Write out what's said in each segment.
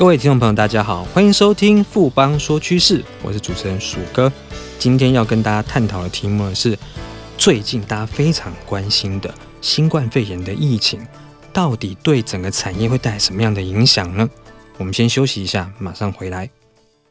各位听众朋友，大家好，欢迎收听富邦说趋势，我是主持人鼠哥。今天要跟大家探讨的题目是最近大家非常关心的新冠肺炎的疫情，到底对整个产业会带来什么样的影响呢？我们先休息一下，马上回来。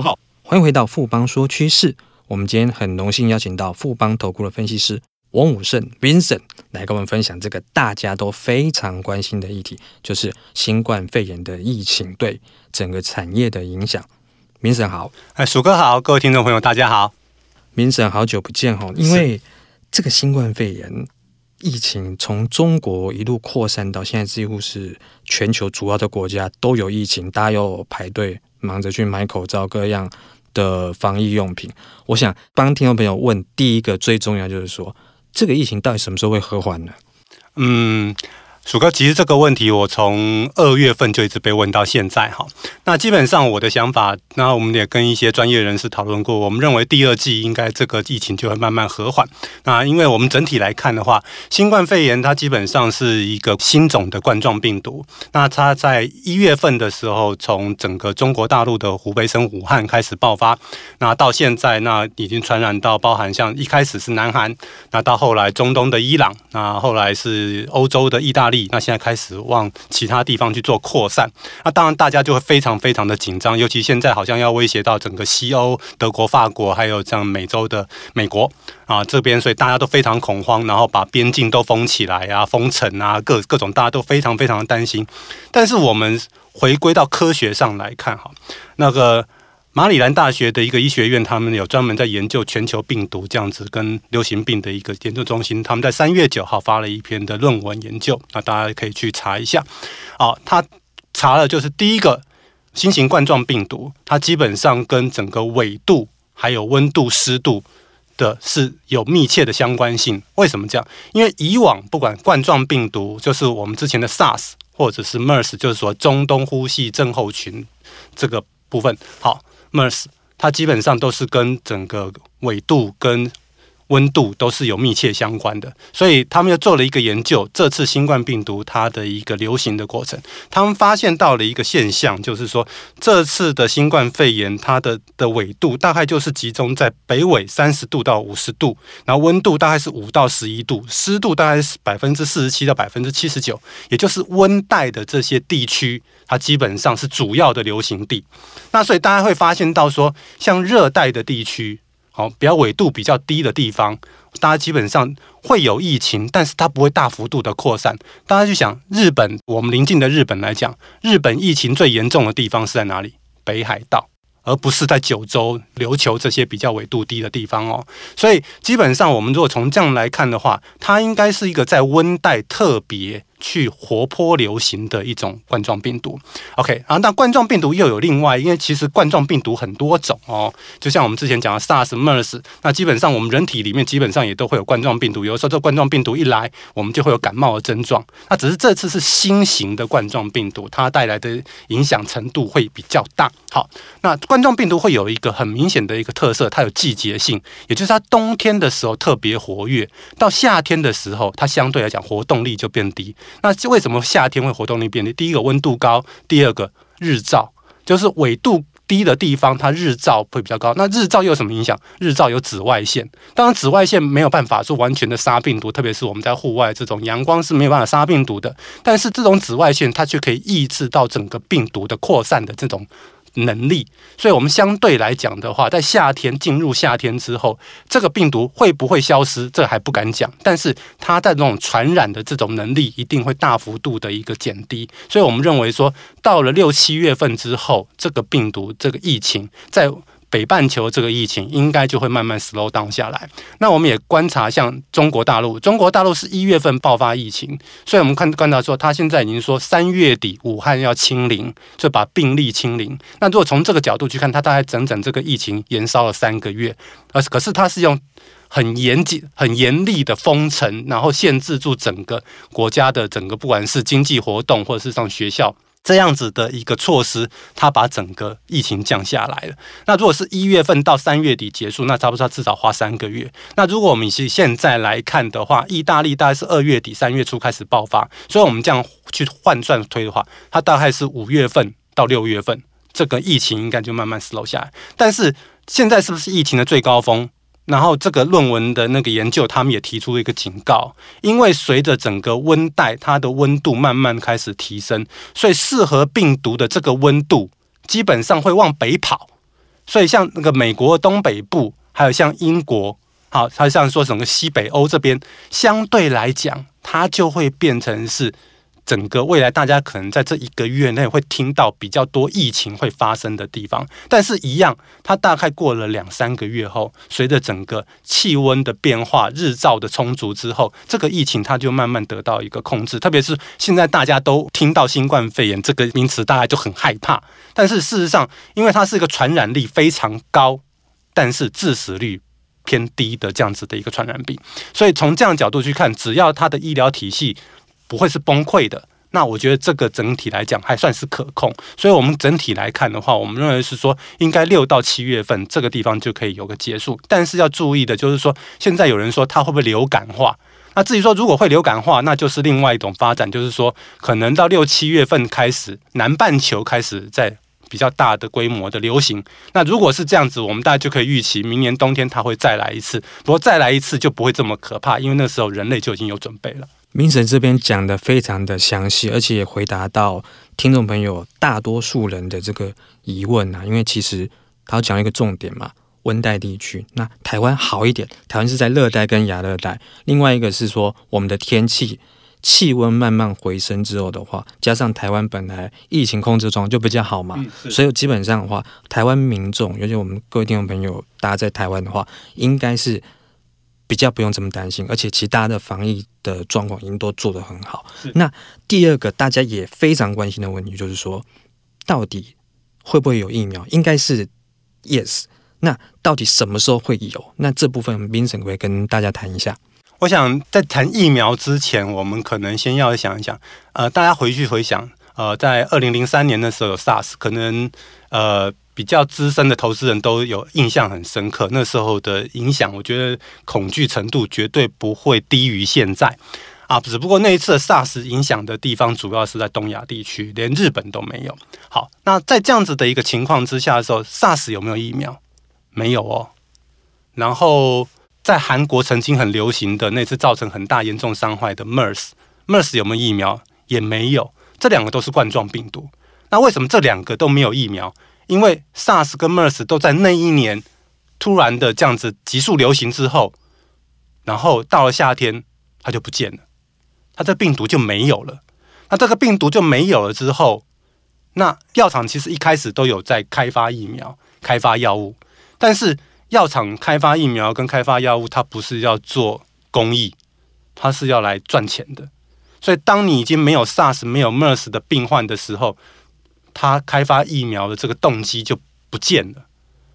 号。欢迎回到富邦说趋势。我们今天很荣幸邀请到富邦投顾的分析师王武胜 Vincent 来跟我们分享这个大家都非常关心的议题，就是新冠肺炎的疫情对整个产业的影响。Vincent 好，哎，鼠哥好，各位听众朋友大家好。Vincent 好久不见哈，因为这个新冠肺炎疫情从中国一路扩散到现在，几乎是全球主要的国家都有疫情，大家要排队忙着去买口罩，各样。的防疫用品，我想帮听众朋友问第一个最重要就是说，这个疫情到底什么时候会和缓呢？嗯。鼠哥，其实这个问题我从二月份就一直被问到现在哈。那基本上我的想法，那我们也跟一些专业人士讨论过，我们认为第二季应该这个疫情就会慢慢和缓。那因为我们整体来看的话，新冠肺炎它基本上是一个新种的冠状病毒。那它在一月份的时候，从整个中国大陆的湖北省武汉开始爆发，那到现在那已经传染到包含像一开始是南韩，那到后来中东的伊朗，那后来是欧洲的意大力。那现在开始往其他地方去做扩散，那当然大家就会非常非常的紧张，尤其现在好像要威胁到整个西欧、德国、法国，还有像美洲的美国啊这边，所以大家都非常恐慌，然后把边境都封起来啊、封城啊，各各种大家都非常非常的担心。但是我们回归到科学上来看，哈，那个。马里兰大学的一个医学院，他们有专门在研究全球病毒这样子跟流行病的一个研究中心，他们在三月九号发了一篇的论文研究，那大家可以去查一下。好，他查了就是第一个新型冠状病毒，它基本上跟整个纬度还有温度湿度的是有密切的相关性。为什么这样？因为以往不管冠状病毒，就是我们之前的 SARS 或者是 MERS，就是说中东呼吸症候群这个部分，好。MERS，它基本上都是跟整个纬度跟温度都是有密切相关的，所以他们又做了一个研究。这次新冠病毒它的一个流行的过程，他们发现到了一个现象，就是说这次的新冠肺炎它的的纬度大概就是集中在北纬三十度到五十度，然后温度大概是五到十一度，湿度大概是百分之四十七到百分之七十九，也就是温带的这些地区，它基本上是主要的流行地。那所以大家会发现到说，像热带的地区。好，比较纬度比较低的地方，大家基本上会有疫情，但是它不会大幅度的扩散。大家去想，日本，我们邻近的日本来讲，日本疫情最严重的地方是在哪里？北海道，而不是在九州、琉球这些比较纬度低的地方哦。所以基本上，我们如果从这样来看的话，它应该是一个在温带特别。去活泼流行的一种冠状病毒，OK 啊，那冠状病毒又有另外，因为其实冠状病毒很多种哦，就像我们之前讲的 SARS、MERS，那基本上我们人体里面基本上也都会有冠状病毒，有的时候这冠状病毒一来，我们就会有感冒的症状，那只是这次是新型的冠状病毒，它带来的影响程度会比较大。好，那冠状病毒会有一个很明显的一个特色，它有季节性，也就是它冬天的时候特别活跃，到夏天的时候，它相对来讲活动力就变低。那为什么夏天会活动力变低？第一个温度高，第二个日照，就是纬度低的地方，它日照会比较高。那日照又有什么影响？日照有紫外线，当然紫外线没有办法说完全的杀病毒，特别是我们在户外这种阳光是没有办法杀病毒的。但是这种紫外线它却可以抑制到整个病毒的扩散的这种。能力，所以我们相对来讲的话，在夏天进入夏天之后，这个病毒会不会消失，这还不敢讲。但是它在这种传染的这种能力，一定会大幅度的一个减低。所以我们认为说，到了六七月份之后，这个病毒这个疫情在北半球这个疫情应该就会慢慢 slow down 下来。那我们也观察像中国大陆，中国大陆是一月份爆发疫情，所以我们看观察说，他现在已经说三月底武汉要清零，就把病例清零。那如果从这个角度去看，他大概整整这个疫情延烧了三个月，而可是他是用很严谨、很严厉的封城，然后限制住整个国家的整个不管是经济活动或者是上学校。这样子的一个措施，它把整个疫情降下来了。那如果是一月份到三月底结束，那差不多至少花三个月。那如果我们以现在来看的话，意大利大概是二月底三月初开始爆发，所以我们这样去换算推的话，它大概是五月份到六月份，这个疫情应该就慢慢 slow 下来。但是现在是不是疫情的最高峰？然后这个论文的那个研究，他们也提出了一个警告，因为随着整个温带它的温度慢慢开始提升，所以适合病毒的这个温度基本上会往北跑。所以像那个美国东北部，还有像英国，好，它像说整个西北欧这边，相对来讲，它就会变成是。整个未来，大家可能在这一个月内会听到比较多疫情会发生的地方，但是，一样，它大概过了两三个月后，随着整个气温的变化、日照的充足之后，这个疫情它就慢慢得到一个控制。特别是现在大家都听到新冠肺炎这个名词，大家就很害怕。但是事实上，因为它是一个传染力非常高，但是致死率偏低的这样子的一个传染病，所以从这样角度去看，只要它的医疗体系。不会是崩溃的，那我觉得这个整体来讲还算是可控，所以我们整体来看的话，我们认为是说应该六到七月份这个地方就可以有个结束。但是要注意的就是说，现在有人说它会不会流感化？那至于说如果会流感化，那就是另外一种发展，就是说可能到六七月份开始，南半球开始在比较大的规模的流行。那如果是这样子，我们大家就可以预期明年冬天它会再来一次，不过再来一次就不会这么可怕，因为那时候人类就已经有准备了。Vincent 这边讲的非常的详细，而且也回答到听众朋友大多数人的这个疑问啊。因为其实他讲一个重点嘛，温带地区，那台湾好一点，台湾是在热带跟亚热带。另外一个是说，我们的天气气温慢慢回升之后的话，加上台湾本来疫情控制状况就比较好嘛，所以基本上的话，台湾民众，尤其我们各位听众朋友，大家在台湾的话，应该是。比较不用这么担心，而且其他的防疫的状况已经都做得很好。那第二个大家也非常关心的问题就是说，到底会不会有疫苗？应该是 yes。那到底什么时候会有？那这部分 Vincent 会跟大家谈一下。我想在谈疫苗之前，我们可能先要想一想，呃，大家回去回想，呃，在二零零三年的时候有 SARS，可能呃。比较资深的投资人都有印象很深刻，那时候的影响，我觉得恐惧程度绝对不会低于现在啊。只不过那一次的 SARS 影响的地方主要是在东亚地区，连日本都没有。好，那在这样子的一个情况之下的时候，SARS 有没有疫苗？没有哦。然后在韩国曾经很流行的那次造成很大严重伤害的 MERS，MERS 有没有疫苗？也没有。这两个都是冠状病毒。那为什么这两个都没有疫苗？因为 SARS 跟 MERS 都在那一年突然的这样子急速流行之后，然后到了夏天它就不见了，它这病毒就没有了。那这个病毒就没有了之后，那药厂其实一开始都有在开发疫苗、开发药物，但是药厂开发疫苗跟开发药物，它不是要做公益，它是要来赚钱的。所以当你已经没有 SARS、没有 MERS 的病患的时候，他开发疫苗的这个动机就不见了，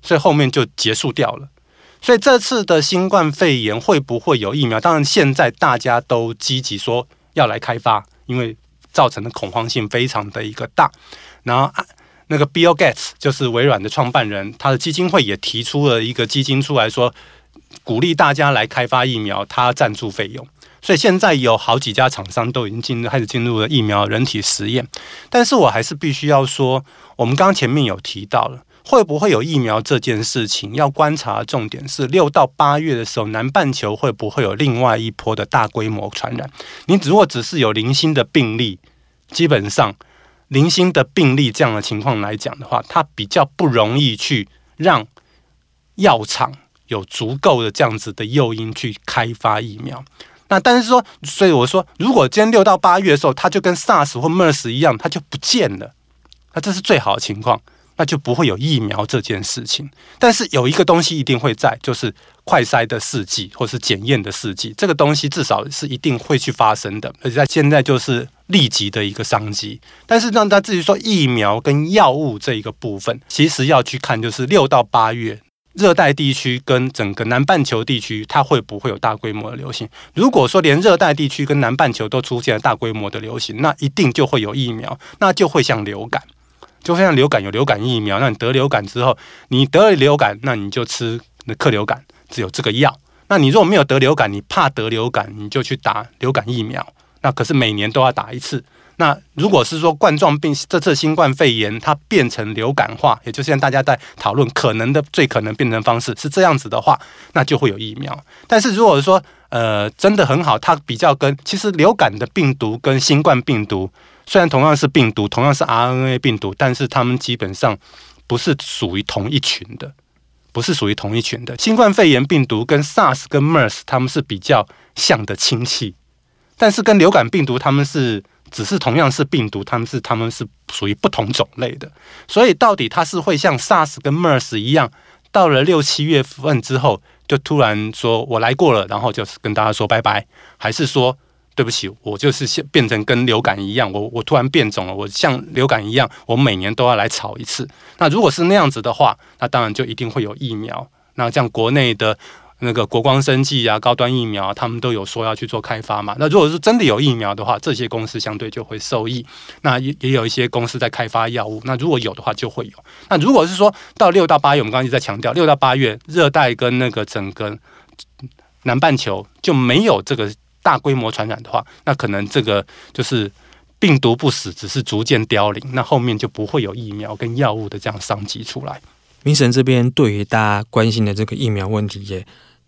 所以后面就结束掉了。所以这次的新冠肺炎会不会有疫苗？当然，现在大家都积极说要来开发，因为造成的恐慌性非常的一个大。然后那个 Bill Gates 就是微软的创办人，他的基金会也提出了一个基金出来说，鼓励大家来开发疫苗，他赞助费用。所以现在有好几家厂商都已经进入开始进入了疫苗人体实验，但是我还是必须要说，我们刚刚前面有提到了会不会有疫苗这件事情，要观察重点是六到八月的时候，南半球会不会有另外一波的大规模传染？你如果只是有零星的病例，基本上零星的病例这样的情况来讲的话，它比较不容易去让药厂有足够的这样子的诱因去开发疫苗。那但是说，所以我说，如果今天六到八月的时候，它就跟 SARS 或 MERS 一样，它就不见了，那这是最好的情况。那就不会有疫苗这件事情。但是有一个东西一定会在，就是快筛的试剂或是检验的试剂，这个东西至少是一定会去发生的，而且在现在就是立即的一个商机。但是让他至于说疫苗跟药物这一个部分，其实要去看就是六到八月。热带地区跟整个南半球地区，它会不会有大规模的流行？如果说连热带地区跟南半球都出现了大规模的流行，那一定就会有疫苗，那就会像流感，就会像流感有流感疫苗。那你得流感之后，你得了流感，那你就吃那克流感，只有这个药。那你如果没有得流感，你怕得流感，你就去打流感疫苗。那可是每年都要打一次。那如果是说冠状病这次新冠肺炎它变成流感化，也就是现在大家在讨论可能的最可能变成方式是这样子的话，那就会有疫苗。但是如果说呃真的很好，它比较跟其实流感的病毒跟新冠病毒虽然同样是病毒，同样是 RNA 病毒，但是它们基本上不是属于同一群的，不是属于同一群的。新冠肺炎病毒跟 SARS 跟 MERS 它们是比较像的亲戚，但是跟流感病毒它们是。只是同样是病毒，他们是他们是属于不同种类的，所以到底它是会像 SARS 跟 MERS 一样，到了六七月份之后就突然说我来过了，然后就是跟大家说拜拜，还是说对不起，我就是变变成跟流感一样，我我突然变种了，我像流感一样，我每年都要来炒一次。那如果是那样子的话，那当然就一定会有疫苗。那像国内的。那个国光生技啊，高端疫苗，他们都有说要去做开发嘛。那如果是真的有疫苗的话，这些公司相对就会受益。那也也有一些公司在开发药物。那如果有的话，就会有。那如果是说到六到八月，我们刚刚一直在强调，六到八月热带跟那个整个南半球就没有这个大规模传染的话，那可能这个就是病毒不死，只是逐渐凋零。那后面就不会有疫苗跟药物的这样商机出来。明神这边对于大家关心的这个疫苗问题也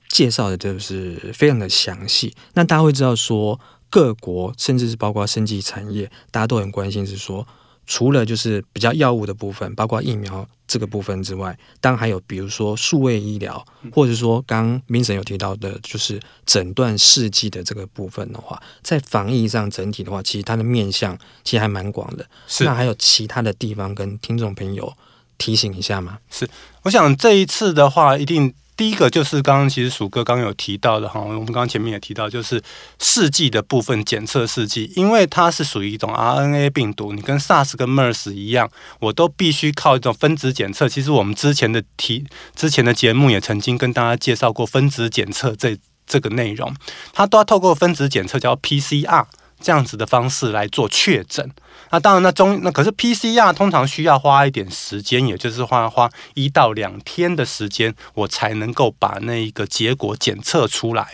介绍的就是非常的详细。那大家会知道说，各国甚至是包括生技产业，大家都很关心是说，除了就是比较药物的部分，包括疫苗这个部分之外，当然还有比如说数位医疗，或者说刚明神有提到的，就是诊断试剂的这个部分的话，在防疫上整体的话，其实它的面向其实还蛮广的。是。那还有其他的地方跟听众朋友。提醒一下吗？是，我想这一次的话，一定第一个就是刚刚其实鼠哥刚刚有提到的哈，我们刚刚前面也提到，就是试剂的部分检测试剂，因为它是属于一种 RNA 病毒，你跟 SARS 跟 MERS 一样，我都必须靠一种分子检测。其实我们之前的提之前的节目也曾经跟大家介绍过分子检测这这个内容，它都要透过分子检测叫 PCR 这样子的方式来做确诊。那当然，那中那可是 PCR 通常需要花一点时间，也就是花花一到两天的时间，我才能够把那一个结果检测出来。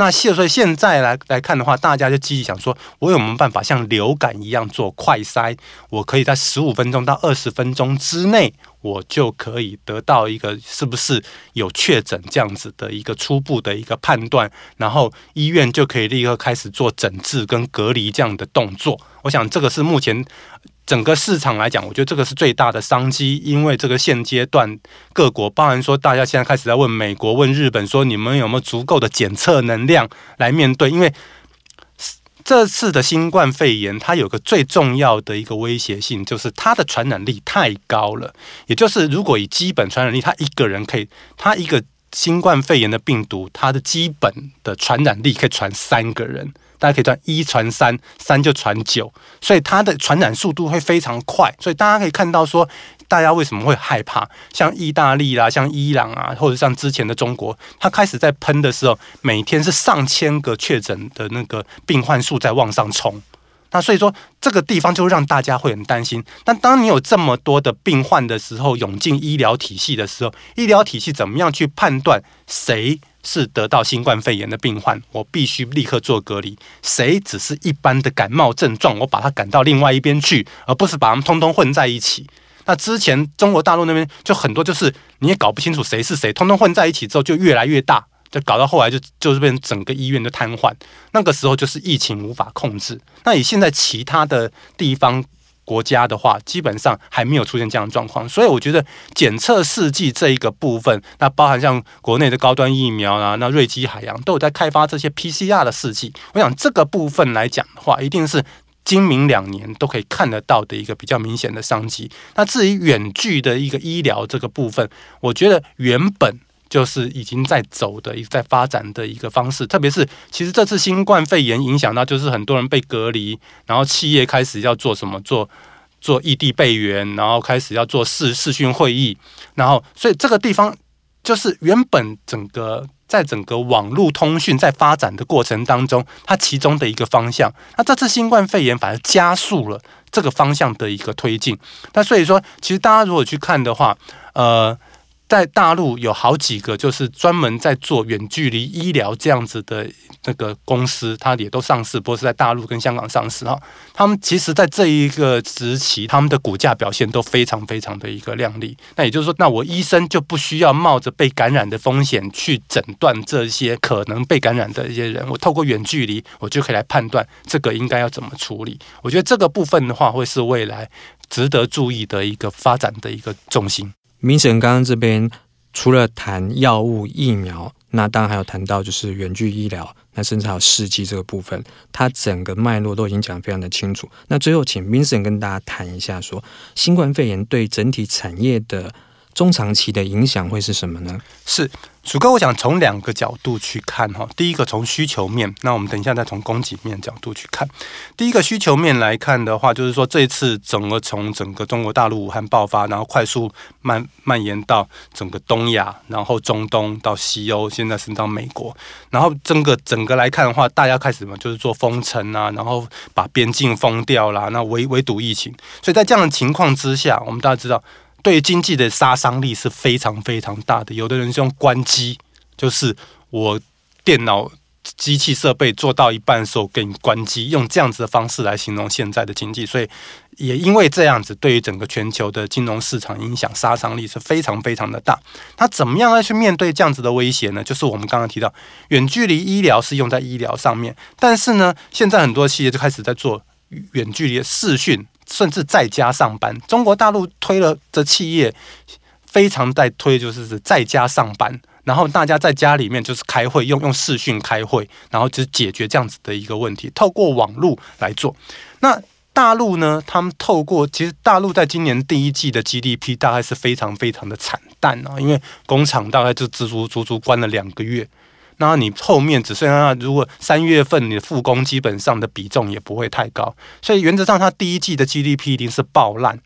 那现所以现在来来看的话，大家就积极想说，我有没有办法像流感一样做快筛？我可以在十五分钟到二十分钟之内，我就可以得到一个是不是有确诊这样子的一个初步的一个判断，然后医院就可以立刻开始做诊治跟隔离这样的动作。我想这个是目前。整个市场来讲，我觉得这个是最大的商机，因为这个现阶段各国，包含说大家现在开始在问美国、问日本，说你们有没有足够的检测能量来面对？因为这次的新冠肺炎，它有个最重要的一个威胁性，就是它的传染力太高了。也就是如果以基本传染力，它一个人可以，它一个新冠肺炎的病毒，它的基本的传染力可以传三个人。大家可以传一传三，三就传九，所以它的传染速度会非常快。所以大家可以看到说，大家为什么会害怕？像意大利啦，像伊朗啊，或者像之前的中国，它开始在喷的时候，每天是上千个确诊的那个病患数在往上冲。那所以说，这个地方就让大家会很担心。但当你有这么多的病患的时候，涌进医疗体系的时候，医疗体系怎么样去判断谁是得到新冠肺炎的病患？我必须立刻做隔离。谁只是一般的感冒症状？我把他赶到另外一边去，而不是把他们通通混在一起。那之前中国大陆那边就很多，就是你也搞不清楚谁是谁，通通混在一起之后就越来越大。就搞到后来就就是变成整个医院都瘫痪，那个时候就是疫情无法控制。那以现在其他的地方国家的话，基本上还没有出现这样的状况。所以我觉得检测试剂这一个部分，那包含像国内的高端疫苗啊，那瑞基海洋都有在开发这些 PCR 的试剂。我想这个部分来讲的话，一定是今明两年都可以看得到的一个比较明显的商机。那至于远距的一个医疗这个部分，我觉得原本就是已经在走的、一在发展的一个方式。特别是其实这次新冠肺炎影响到，就是很多人被隔离，然后企业开始要做什么做做异地备援，然后开始要做视视讯会议，然后所以这个地方就是原本整个。在整个网络通讯在发展的过程当中，它其中的一个方向，那这次新冠肺炎反而加速了这个方向的一个推进。那所以说，其实大家如果去看的话，呃。在大陆有好几个就是专门在做远距离医疗这样子的那个公司，它也都上市，不过是在大陆跟香港上市哈。他们其实，在这一个时期，他们的股价表现都非常非常的一个亮丽。那也就是说，那我医生就不需要冒着被感染的风险去诊断这些可能被感染的一些人，我透过远距离，我就可以来判断这个应该要怎么处理。我觉得这个部分的话，会是未来值得注意的一个发展的一个重心。明神刚刚这边除了谈药物、疫苗，那当然还有谈到就是远距医疗，那甚至还有试剂这个部分，它整个脉络都已经讲得非常的清楚。那最后请明神跟大家谈一下，说新冠肺炎对整体产业的中长期的影响会是什么呢？是。薯哥，我想从两个角度去看哈。第一个从需求面，那我们等一下再从供给面角度去看。第一个需求面来看的话，就是说这一次整个从整个中国大陆武汉爆发，然后快速蔓蔓延到整个东亚，然后中东到西欧，现在升到美国，然后整个整个来看的话，大家开始嘛就是做封城啊，然后把边境封掉啦，那围围堵疫情。所以在这样的情况之下，我们大家知道。对经济的杀伤力是非常非常大的。有的人是用关机，就是我电脑、机器设备做到一半的时候给你关机，用这样子的方式来形容现在的经济。所以也因为这样子，对于整个全球的金融市场影响杀伤力是非常非常的大。那怎么样来去面对这样子的威胁呢？就是我们刚刚提到，远距离医疗是用在医疗上面，但是呢，现在很多企业就开始在做远距离的视讯。甚至在家上班，中国大陆推了的企业非常在推，就是是在家上班，然后大家在家里面就是开会，用用视讯开会，然后就解决这样子的一个问题，透过网络来做。那大陆呢？他们透过其实大陆在今年第一季的 GDP 大概是非常非常的惨淡啊，因为工厂大概就足足足足关了两个月。那你后面只剩下，如果三月份你的复工，基本上的比重也不会太高，所以原则上它第一季的 GDP 一定是爆烂。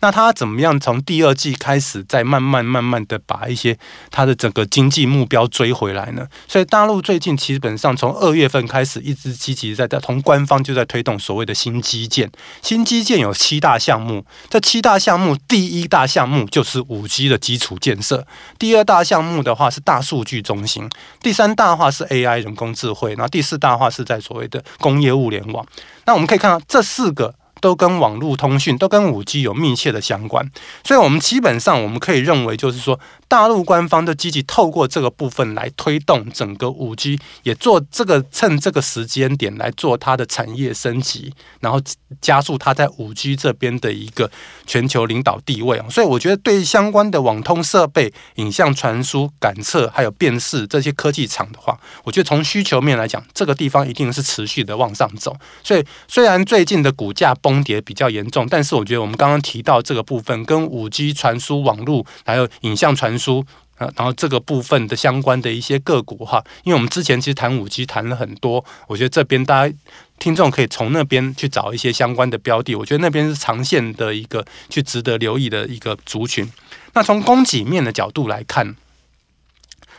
那他怎么样从第二季开始，再慢慢慢慢的把一些他的整个经济目标追回来呢？所以大陆最近基本上从二月份开始，一直积极在同官方就在推动所谓的新基建。新基建有七大项目，这七大项目第一大项目就是五 G 的基础建设，第二大项目的话是大数据中心，第三大话是 AI 人工智慧，然后第四大话是在所谓的工业物联网。那我们可以看到这四个。都跟网络通讯，都跟五 G 有密切的相关，所以，我们基本上我们可以认为，就是说，大陆官方的积极透过这个部分来推动整个五 G，也做这个趁这个时间点来做它的产业升级，然后加速它在五 G 这边的一个全球领导地位啊。所以，我觉得对相关的网通设备、影像传输、感测还有辨识这些科技厂的话，我觉得从需求面来讲，这个地方一定是持续的往上走。所以，虽然最近的股价，崩跌比较严重，但是我觉得我们刚刚提到这个部分跟五 G 传输网络还有影像传输啊，然后这个部分的相关的一些个股哈，因为我们之前其实谈五 G 谈了很多，我觉得这边大家听众可以从那边去找一些相关的标的，我觉得那边是长线的一个去值得留意的一个族群。那从供给面的角度来看。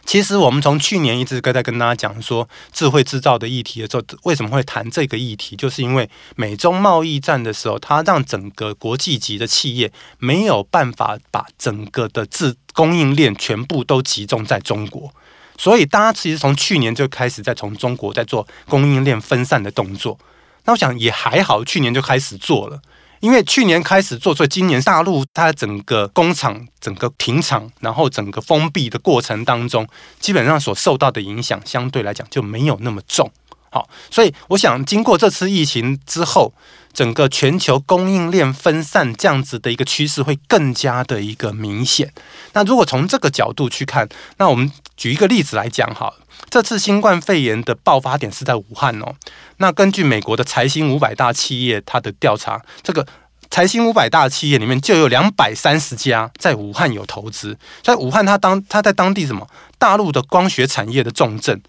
其实我们从去年一直都在跟大家讲说智慧制造的议题的时候，为什么会谈这个议题？就是因为美中贸易战的时候，它让整个国际级的企业没有办法把整个的自供应链全部都集中在中国，所以大家其实从去年就开始在从中国在做供应链分散的动作。那我想也还好，去年就开始做了。因为去年开始做，所以今年大陆它整个工厂整个停厂，然后整个封闭的过程当中，基本上所受到的影响相对来讲就没有那么重。好，所以我想经过这次疫情之后，整个全球供应链分散这样子的一个趋势会更加的一个明显。那如果从这个角度去看，那我们举一个例子来讲哈，这次新冠肺炎的爆发点是在武汉哦。那根据美国的财新五百大企业它的调查，这个财新五百大企业里面就有两百三十家在武汉有投资。在武汉，它当它在当地什么大陆的光学产业的重镇，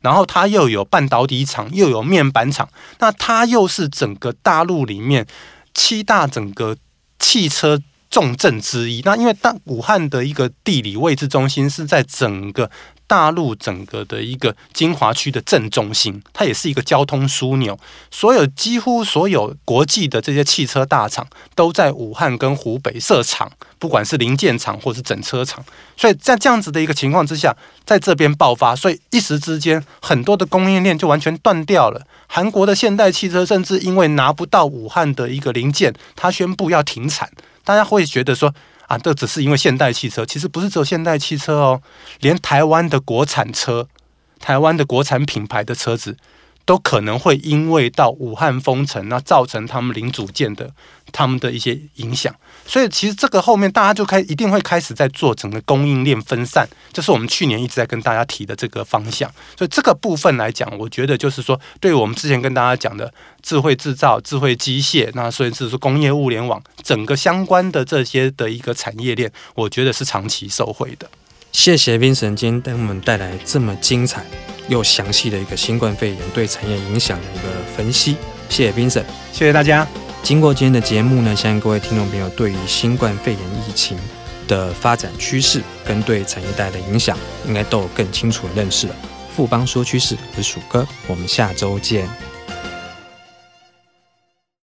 然后它又有半导体厂，又有面板厂，那它又是整个大陆里面七大整个汽车重镇之一。那因为当武汉的一个地理位置中心是在整个。大陆整个的一个精华区的正中心，它也是一个交通枢纽。所有几乎所有国际的这些汽车大厂都在武汉跟湖北设厂，不管是零件厂或是整车厂。所以在这样子的一个情况之下，在这边爆发，所以一时之间很多的供应链就完全断掉了。韩国的现代汽车甚至因为拿不到武汉的一个零件，它宣布要停产。大家会觉得说，啊，这只是因为现代汽车，其实不是只有现代汽车哦，连台湾的国产车、台湾的国产品牌的车子。都可能会因为到武汉封城，那造成他们零组件的他们的一些影响，所以其实这个后面大家就开一定会开始在做整个供应链分散，这是我们去年一直在跟大家提的这个方向。所以这个部分来讲，我觉得就是说，对我们之前跟大家讲的智慧制造、智慧机械，那所以是说工业物联网整个相关的这些的一个产业链，我觉得是长期受惠的。谢谢冰神今天给我们带来这么精彩。又详细的一个新冠肺炎对产业影响的一个分析，谢谢冰神谢谢大家。经过今天的节目呢，相信各位听众朋友对于新冠肺炎疫情的发展趋势跟对产业带的影响，应该都有更清楚的认识了。富邦说趋势，我是鼠哥，我们下周见。